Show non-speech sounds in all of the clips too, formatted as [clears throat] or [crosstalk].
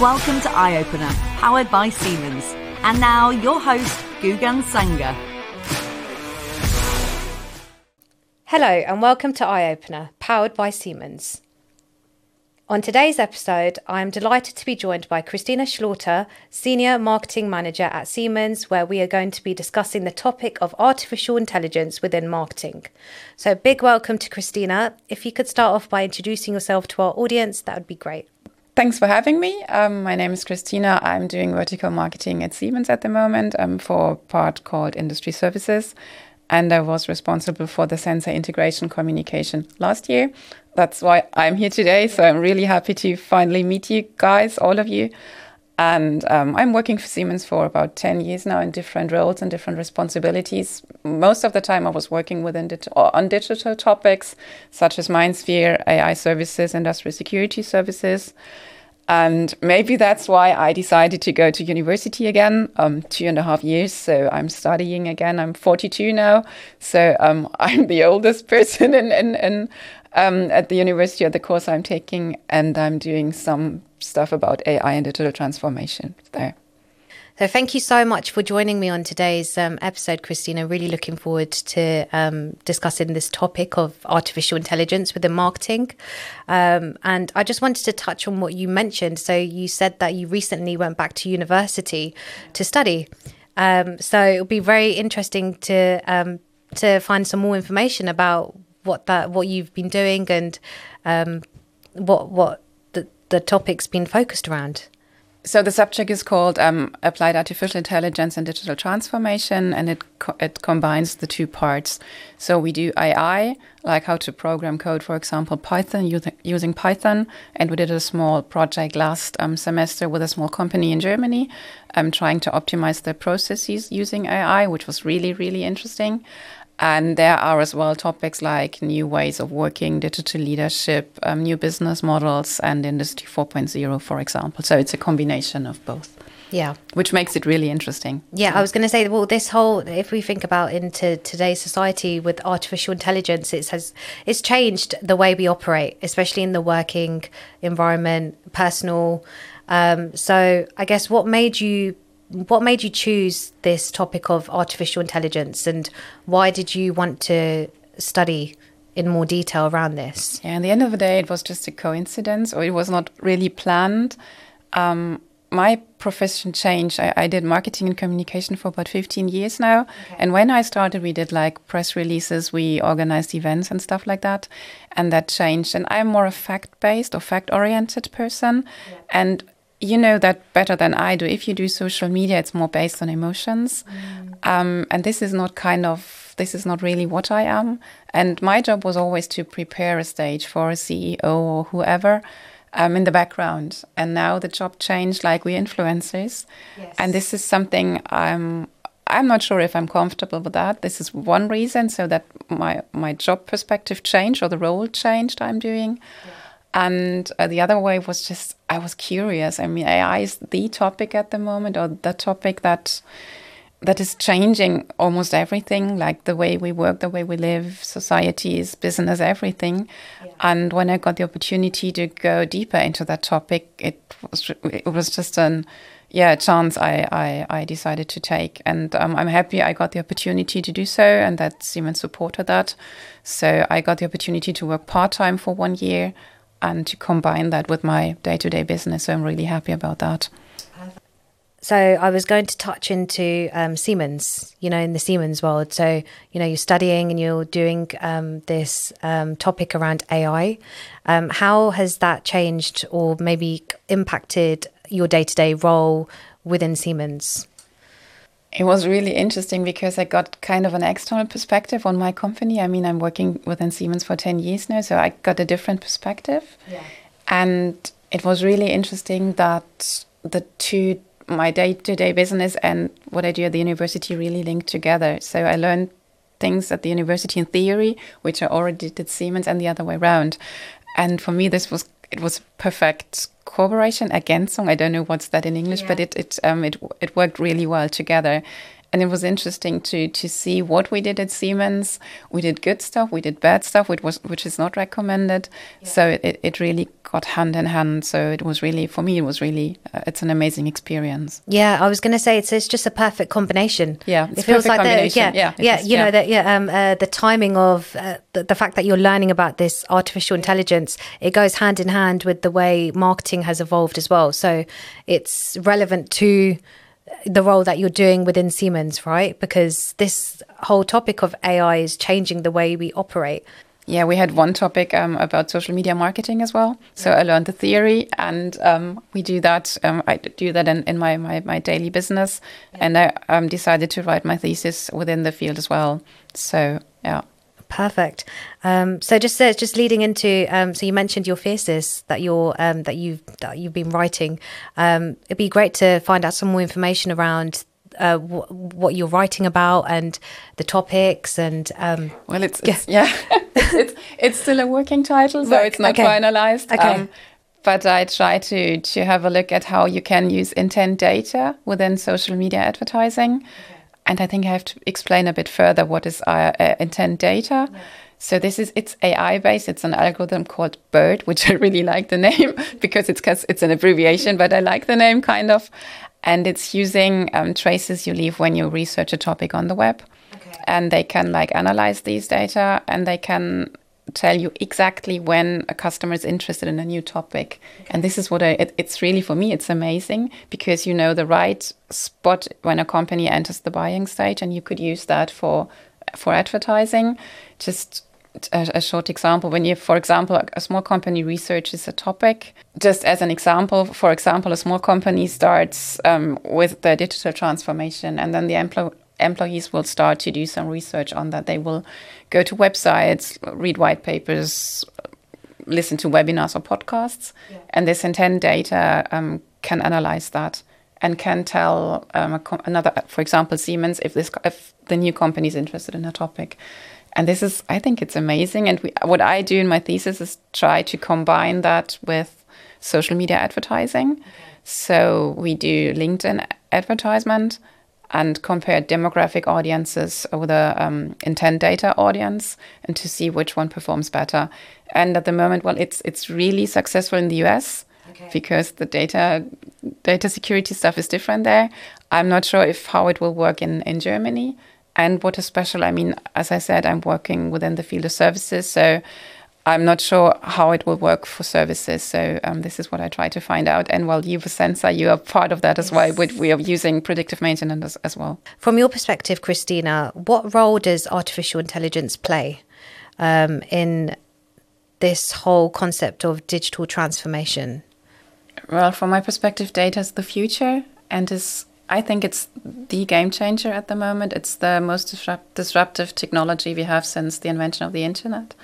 Welcome to EyeOpener, powered by Siemens. And now, your host, Gugan Sanger. Hello, and welcome to EyeOpener, powered by Siemens. On today's episode, I am delighted to be joined by Christina Schloter, Senior Marketing Manager at Siemens, where we are going to be discussing the topic of artificial intelligence within marketing. So, big welcome to Christina. If you could start off by introducing yourself to our audience, that would be great. Thanks for having me. Um, my name is Christina. I'm doing vertical marketing at Siemens at the moment um, for a part called Industry Services. And I was responsible for the Senseye integration communication last year. That's why I'm here today. So I'm really happy to finally meet you guys, all of you. And um, I'm working for Siemens for about 10 years now in different roles and different responsibilities. Most of the time, I was working within dit- on digital topics such as MindSphere, AI services, industrial security services. And maybe that's why I decided to go to university again, um, two and a half years. So I'm studying again. I'm 42 now. So um, [laughs] I'm the oldest person in, in, in um, at the university at the course I'm taking. And I'm doing some stuff about AI and digital transformation there. So, thank you so much for joining me on today's um, episode, Christina. Really looking forward to um, discussing this topic of artificial intelligence within marketing. Um, and I just wanted to touch on what you mentioned. So, you said that you recently went back to university to study. Um, so, it'll be very interesting to um, to find some more information about what that what you've been doing and um, what what the the topic's been focused around. So the subject is called um, Applied Artificial Intelligence and Digital Transformation, and it co- it combines the two parts. So we do AI, like how to program code, for example, Python using, Python, and we did a small project last um, semester with a small company in Germany, um, trying to optimize their processes using AI, which was really really interesting. And there are as well topics like new ways of working, digital leadership, um, new business models, and Industry 4.0, for example. So it's a combination of both. Yeah. Which makes it really interesting. Yeah, I was going to say, well, this whole, if we think about into today's society with artificial intelligence, it has it's changed the way we operate, especially in the working environment, personal. Um, so, I guess what made you what made you choose this topic of artificial intelligence and why did you want to study in more detail around this? Yeah, at the end of the day, it was just a coincidence or it was not really planned. Um, my profession changed. I, I, did marketing and communication for about 15 years now. Okay. And when I started, we did like press releases, we organized events and stuff like that. And that changed. And I'm more a fact based or fact oriented person. Yeah. And you know that better than I do. If you do social media, it's more based on emotions. Mm. Um, and this is not kind of, this is not really what I am. And my job was always to prepare a stage for a CEO or whoever um, in the background. And now the job changed, like we influencers. Yes. And this is something I'm, I'm not sure if I'm comfortable with that. This is one reason, so that my my job perspective changed or the role changed I'm doing. Yeah. And uh, the other way was just, I was curious. I mean, AI is the topic at the moment, or the topic that that is changing almost everything, like the way we work, the way we live, societies, business, everything. Yeah. And when I got the opportunity to go deeper into that topic, it was it was just an yeah a chance I, I, I decided to take, and um, I'm happy I got the opportunity to do so, and that Siemens supported that. So I got the opportunity to work part time for one year and to combine that with my day to day business. So I'm really happy about that. So I was going to touch into um, Siemens, you know, in the Siemens world. So you know, you're studying and you're doing um, this um, topic around AI. Um, how has that changed, or maybe impacted your day to day role within Siemens? It was really interesting because I got kind of an external perspective on my company. I mean, I'm working within Siemens for 10 years now, so I got a different perspective. Yeah. And it was really interesting that the two, my day to day business and what I do at the university, really linked together. So I learned things at the university in theory, which I already did at Siemens, and the other way around. And for me, this was it was perfect cooperation, Ergänzung. I don't know what's that in English, yeah. but it it um it it worked really well together. And it was interesting to to see what we did at Siemens. We did good stuff, we did bad stuff, which was which is not recommended. Yeah. So it, it really got hand in hand. So it was really for me, it was really uh, it's an amazing experience. Yeah, I was going to say it's it's just a perfect combination. Yeah, it feels like the, yeah yeah, yeah is, you yeah. know that yeah um, uh, the timing of uh, the, the fact that you're learning about this artificial intelligence it goes hand in hand with the way marketing has evolved as well. So it's relevant to the role that you're doing within Siemens, right? Because this whole topic of AI is changing the way we operate. Yeah, we had one topic um, about social media marketing as well. So I learned the theory, and um, we do that. Um, I do that in, in my, my, my daily business, and I um, decided to write my thesis within the field as well. So yeah. Perfect. Um, so just uh, just leading into um, so you mentioned your thesis that you're um, that you've that you've been writing. Um, it'd be great to find out some more information around uh, w- what you're writing about and the topics and um, well, it's, it's yeah, [laughs] it's it's still a working title, so it's not okay. finalized. Okay. Um, but I try to to have a look at how you can use intent data within social media advertising. Okay and I think I have to explain a bit further what is our uh, intent data. Yeah. So this is it's AI based. It's an algorithm called BIRD, which I really like the name [laughs] because it's because it's an abbreviation, but I like the name kind of. And it's using um, traces you leave when you research a topic on the web, okay. and they can like analyze these data and they can tell you exactly when a customer is interested in a new topic. Okay. And this is what I, it, it's really for me, it's amazing because you know the right spot when a company enters the buying stage and you could use that for, for advertising. Just a, a, short example when you for example a small company researches a topic just as an example for example a small company starts um, with the digital transformation and then the employee employees will start to do some research on that. They will go to websites, read white papers, listen to webinars or podcasts, yeah. and this intent data um, can analyze that and can tell um, another, for example, Siemens, if this if the new company is interested in a topic. And this is, I think, it's amazing. And we, what I do in my thesis is try to combine that with social media advertising. Okay. So we do LinkedIn advertisement and compare demographic audiences with the um, intent data audience and to see which one performs better. And at the moment, well, it's it's really successful in the US okay. because the data data security stuff is different there. I'm not sure if how it will work in in Germany. And what is special, I mean, as I said, I'm working within the field of services, so I'm not sure how it will work for services. So um, this is what I try to find out. And while you've Senseye, you are part of that as yes. well. We are using predictive maintenance as, as, well. From your perspective, Christina, what role does artificial intelligence play um, in this whole concept of digital transformation? Well, from my perspective, data is the future and is I think it's the game changer at the moment. It's the most disrupt- disruptive technology we have since the invention of the internet.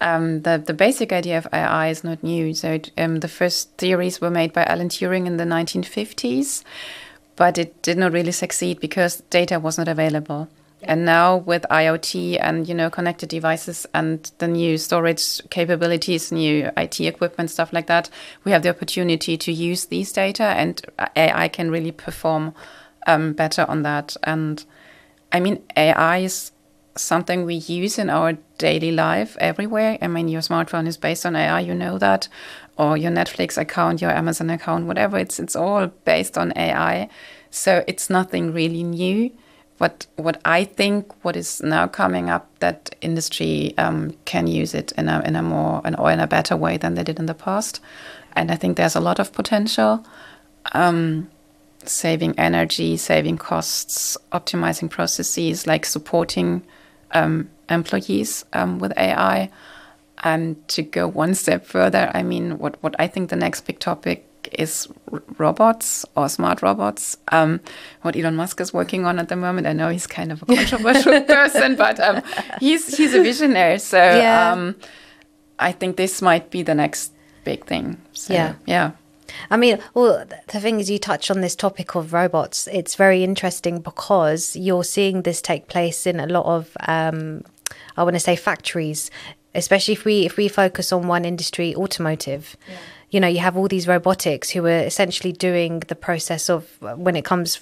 Um, the, the basic idea of AI is not new. So um, the first theories were made by Alan Turing in the 1950s, but it did not really succeed because data was not available. And now with IoT and you know connected devices and the new storage capabilities, new IT equipment, stuff like that, we have the opportunity to use these data, and AI can really perform um, better on that. And I mean, AI is something we use in our daily life everywhere. I mean, your smartphone is based on AI, you know that, or your Netflix account, your Amazon account, whatever. It's it's all based on AI, so it's nothing really new. But what I think, what is now coming up, that industry um, can use it in a in a more an, or in a better way than they did in the past, and I think there's a lot of potential. Um, saving energy, saving costs, optimizing processes, like supporting um, employees um, with AI. And to go one step further, I mean, what, what I think the next big topic is robots or smart robots. Um, what Elon Musk is working on at the moment. I know he's kind of a [laughs] controversial person, but um, he's he's a visionary. So yeah. um, I think this might be the next big thing. So, yeah, yeah. I mean, well, the thing is, you touch on this topic of robots. It's very interesting because you're seeing this take place in a lot of, um, I want to say, factories. Especially if we if we focus on one industry, automotive. Yeah. you know, you have all these robotics who are essentially doing the process of when it comes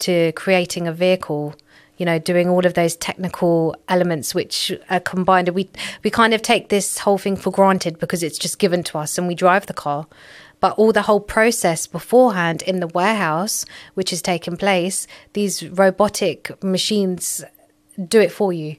to creating a vehicle you know doing all of those technical elements which are combined we we kind of take this whole thing for granted because it's just given to us and we drive the car but all the whole process beforehand in the warehouse which has taken place these robotic machines do it for you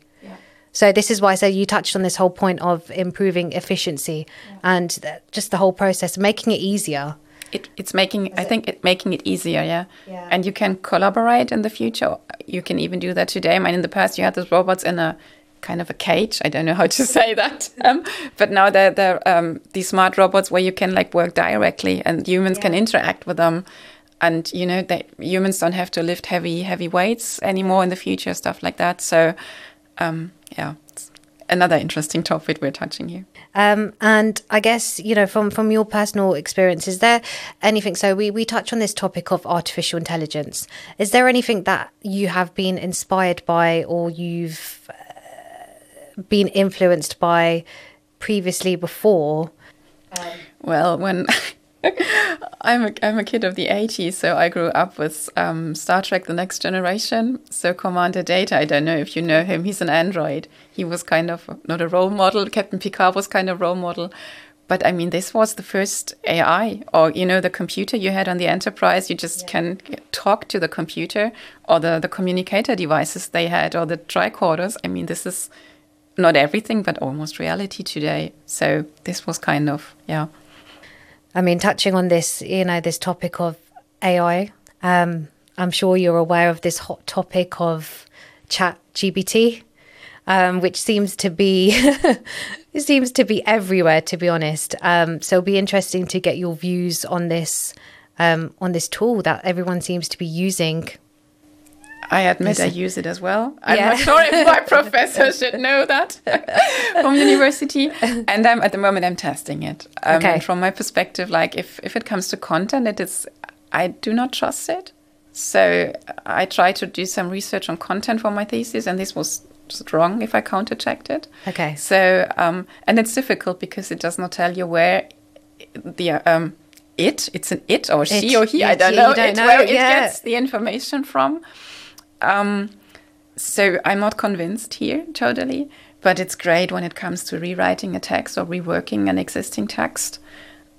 so this is why I say you touched on this whole point of improving efficiency yeah. and th- just the whole process, making it easier. It, it's making, is I it? think, it making it easier, yeah? yeah. And you can collaborate in the future. You can even do that today. I mean, in the past, you had those robots in a kind of a cage. I don't know how to [laughs] say that. Um, but now they're, they're um, these smart robots where you can like work directly and humans yeah. can interact with them. And you know that humans don't have to lift heavy heavy weights anymore in the future, stuff like that. So um, yeah, another interesting topic we're touching here. Um, and I guess you know from from your personal experience, is there anything? So we we touch on this topic of artificial intelligence. Is there anything that you have been inspired by, or you've been influenced by previously before? Um, well, when [laughs] I'm a, I'm a kid of the 80s, so I grew up with um, Star Trek The Next Generation. So, Commander Data, I don't know if you know him, he's an android. He was kind of not a role model. Captain Picard was kind of role model. But I mean, this was the first AI, or you know, the computer you had on the Enterprise. You just yeah. can talk to the computer, or the, the communicator devices they had, or the tricorders. I mean, this is not everything, but almost reality today. So, this was kind of, yeah. I mean, touching on this, you know, this topic of AI, um, I'm sure you're aware of this hot topic of chat GPT, um, which seems to be [laughs] seems to be everywhere, to be honest. Um, so it'll be interesting to get your views on this um, on this tool that everyone seems to be using I admit I use it as well. I'm yeah. not sure if [laughs] my professor should know that [laughs] from university. And I'm at the moment I'm testing it. Um, okay. from my perspective, like if if it comes to content, it is I do not trust it. So I try to do some research on content for my thesis, and this was just wrong if I counter checked it. Okay. So um, and it's difficult because it does not tell you where the um, it it's an it or she it, or he it, I don't know, don't it, know. where yeah. it gets the information from. Um, so I'm not convinced here totally, but it's great when it comes to rewriting a text or reworking an existing text.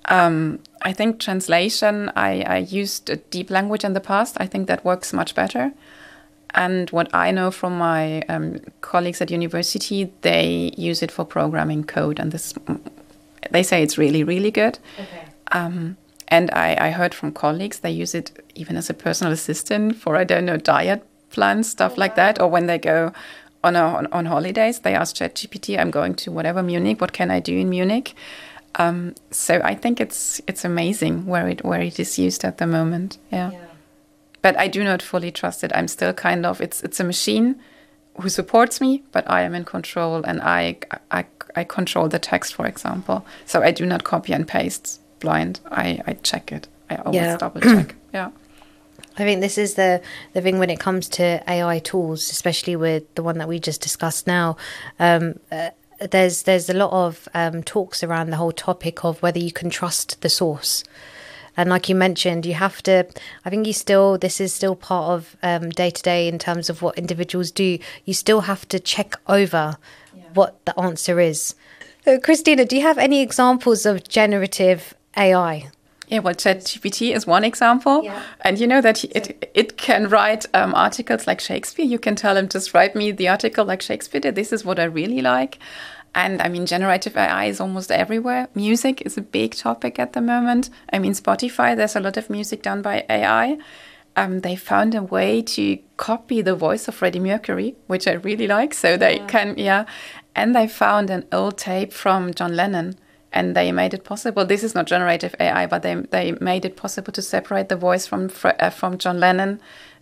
Um, I think translation, I, I used a deep language in the past. I think that works much better. And what I know from my um, colleagues at university, they use it for programming code, and this they say it's really, really good. Okay. Um, and I, I heard from colleagues they use it even as a personal assistant for I don't know diet plans, stuff like that, or when they go on, a, on, on holidays, they ask ChatGPT, "I'm going to whatever Munich. What can I do in Munich?" Um, so I think it's it's amazing where it where it is used at the moment. Yeah. yeah. But I do not fully trust it. I'm still kind of it's it's a machine who supports me, but I am in control and I I, I control the text, for example. So I do not copy and paste blind. I, I check it. I always yeah. double check. [clears throat] yeah. I think this is the the thing when it comes to AI tools, especially with the one that we just discussed now. Um, uh, there's there's a lot of um, talks around the whole topic of whether you can trust the source. And like you mentioned, you have to. I think you still. This is still part of day to day in terms of what individuals do. You still have to check over yeah. what the answer is. Uh, Christina, do you have any examples of generative AI? Yeah, well, ChatGPT is one example, yeah. and you know that it it can write um, articles like Shakespeare. You can tell him just write me the article like Shakespeare did. This is what I really like, and I mean, generative AI is almost everywhere. Music is a big topic at the moment. I mean, Spotify. There's a lot of music done by AI. Um, they found a way to copy the voice of Freddie Mercury, which I really like. So they yeah. can, yeah, and they found an old tape from John Lennon and they made it possible. This is not generative AI, but they they made it possible to separate the voice from uh, from John Lennon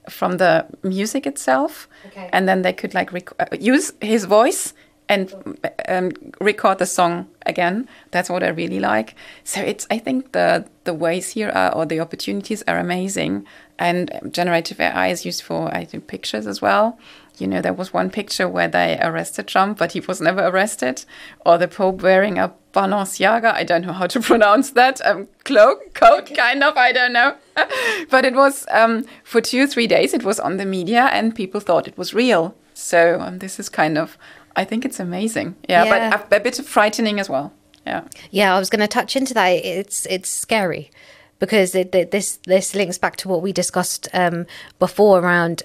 from the music itself, okay. and then they could like uh, use his voice and um, record the song again. That's what I really like. So it's I think the the ways here are or the opportunities are amazing. And generative AI is used for I think pictures as well. You know, there was one picture where they arrested Trump, but he was never arrested, or the Pope wearing a Balenciaga. I don't know how to [laughs] pronounce that um, cloak, coat, okay. kind of. I don't know, [laughs] but it was um, for two, three days. It was on the media, and people thought it was real. So um, this is kind of I think it's amazing. Yeah, yeah. but a, a bit of frightening as well. Yeah. Yeah, I was going to touch into that. It's it's scary because it, this this links back to what we discussed um, before around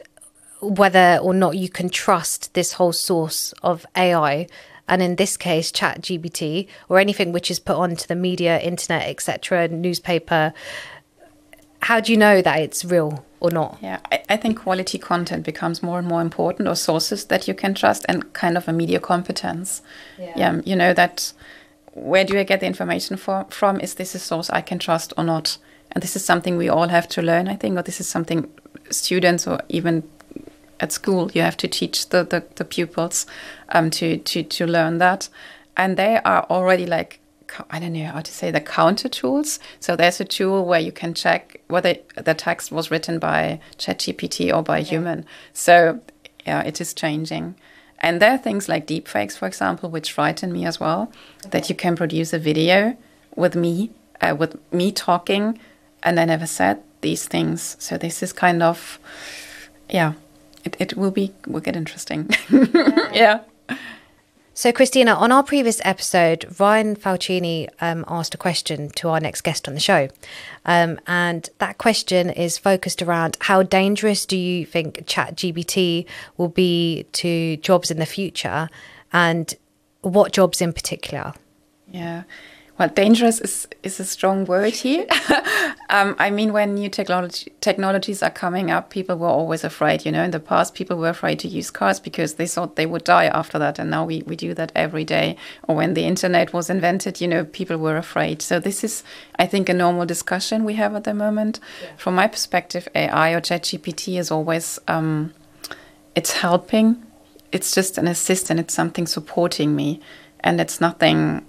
whether or not you can trust this whole source of AI and in this case ChatGPT or anything which is put onto the media internet etc newspaper how do you know that it's real or not. Yeah, I, I, think quality content becomes more and more important, or sources that you can trust, and kind of a media competence. Yeah, yeah you know that where do I get the information for, from? Is this a source I can trust or not? And this is something we all have to learn, I think, or this is something students or even at school you have to teach the, the, the pupils um, to, to, to learn that. And they are already like I don't know how to say the counter tools. So there's a tool where you can check whether the text was written by ChatGPT or by human. So yeah, it is changing. And there are things like deepfakes, for example, which frighten me as well. Okay. That you can produce a video with me, uh, with me talking, and I never said these things. So this is kind of, yeah, it, it will be will get interesting. [laughs] yeah. yeah. So, Christina, on our previous episode, Ryan Falcini um, asked a question to our next guest on the show. Um, and that question is focused around how dangerous do you think ChatGPT will be to jobs in the future and what jobs in particular? Yeah. Well, dangerous is, is a strong word here. [laughs] um, I mean, when new technology technologies are coming up, people were always afraid. You know, in the past, people were afraid to use cars because they thought they would die after that, and now we, we do that every day. Or when the internet was invented, you know, people were afraid. So this is, I think, a normal discussion we have at the moment. Yeah. From my perspective, AI or ChatGPT is always um, it's helping. It's just an assistant. It's something supporting me, and it's nothing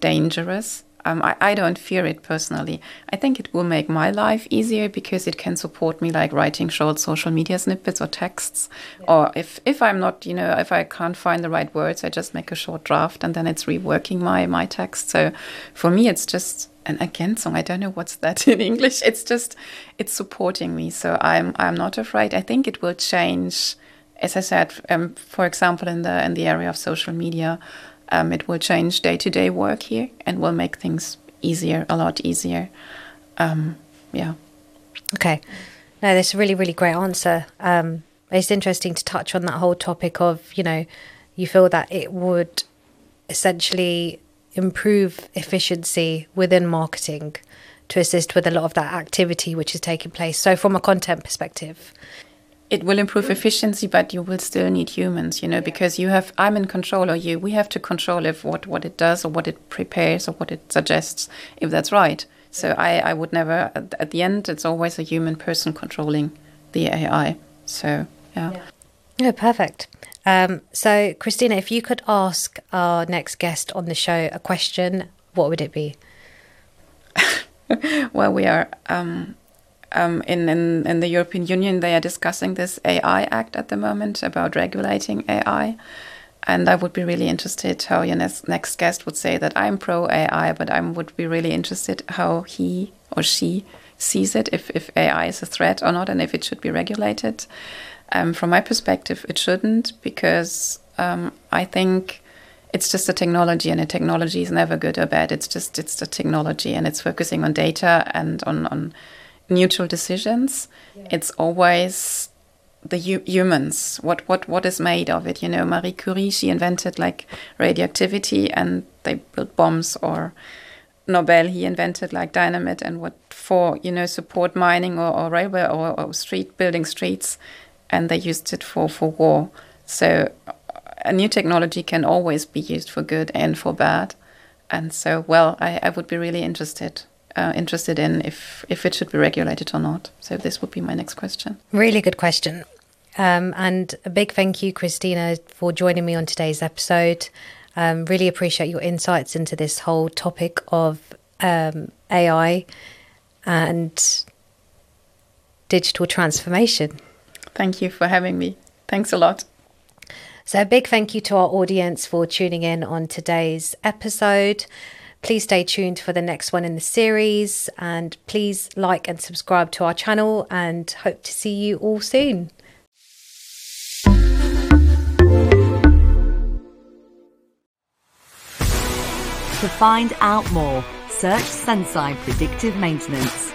dangerous. Um, I, I don't fear it personally. I think it will make my life easier because it can support me like writing short social media snippets or texts. Yeah. Or if, if I'm not, you know, if I can't find the right words, I just make a short draft and then it's reworking my, my text. So for me, it's just an Ergänzung. I don't know what's that in English. It's just, it's supporting me. So I'm, I'm not afraid. I think it will change, as I said, um, for example, in the, in the area of social media, um, it will change day to day work here and will make things easier, a lot easier. Um, yeah. Okay. No, that's a really, really great answer. Um, it's interesting to touch on that whole topic of, you know, you feel that it would essentially improve efficiency within marketing to assist with a lot of that activity which is taking place. So, from a content perspective, it will improve efficiency, but you will still need humans, you know, because you have, I'm in control or you, we have to control if what, what it does or what it prepares or what it suggests, if that's right. So I, I would never, at, at the end, it's always a human person controlling the AI. So, yeah. Yeah, yeah perfect. Um, so, Christina, if you could ask our next guest on the show a question, what would it be? [laughs] well, we are um, um, in, in, in the European Union, they are discussing this AI Act at the moment about regulating AI. And I would be really interested how your next, next guest would say that I'm pro AI, but I would be really interested how he or she sees it, if, if AI is a threat or not, and if it should be regulated. Um, from my perspective, it shouldn't, because um, I think it's just a technology, and a technology is never good or bad. It's just it's the technology, and it's focusing on data and on on neutral decisions. Yeah. It's always the hu- humans. What what what is made of it? You know, Marie Curie she invented like radioactivity, and they built bombs. Or Nobel he invented like dynamite and what for you know support mining or, or railway or, or street building streets, and they used it for for war. So a new technology can always be used for good and for bad. And so, well, I, I would be really interested uh, interested in if if it should be regulated or not. So this would be my next question. Really good question. Um, and a big thank you, Christina, for joining me on today's episode. Um, really appreciate your insights into this whole topic of um, AI and digital transformation. Thank you for having me. Thanks a lot. So, a big thank you to our audience for tuning in on today's episode. Please stay tuned for the next one in the series and please like and subscribe to our channel and hope to see you all soon. To find out more, search Senseye Predictive Maintenance.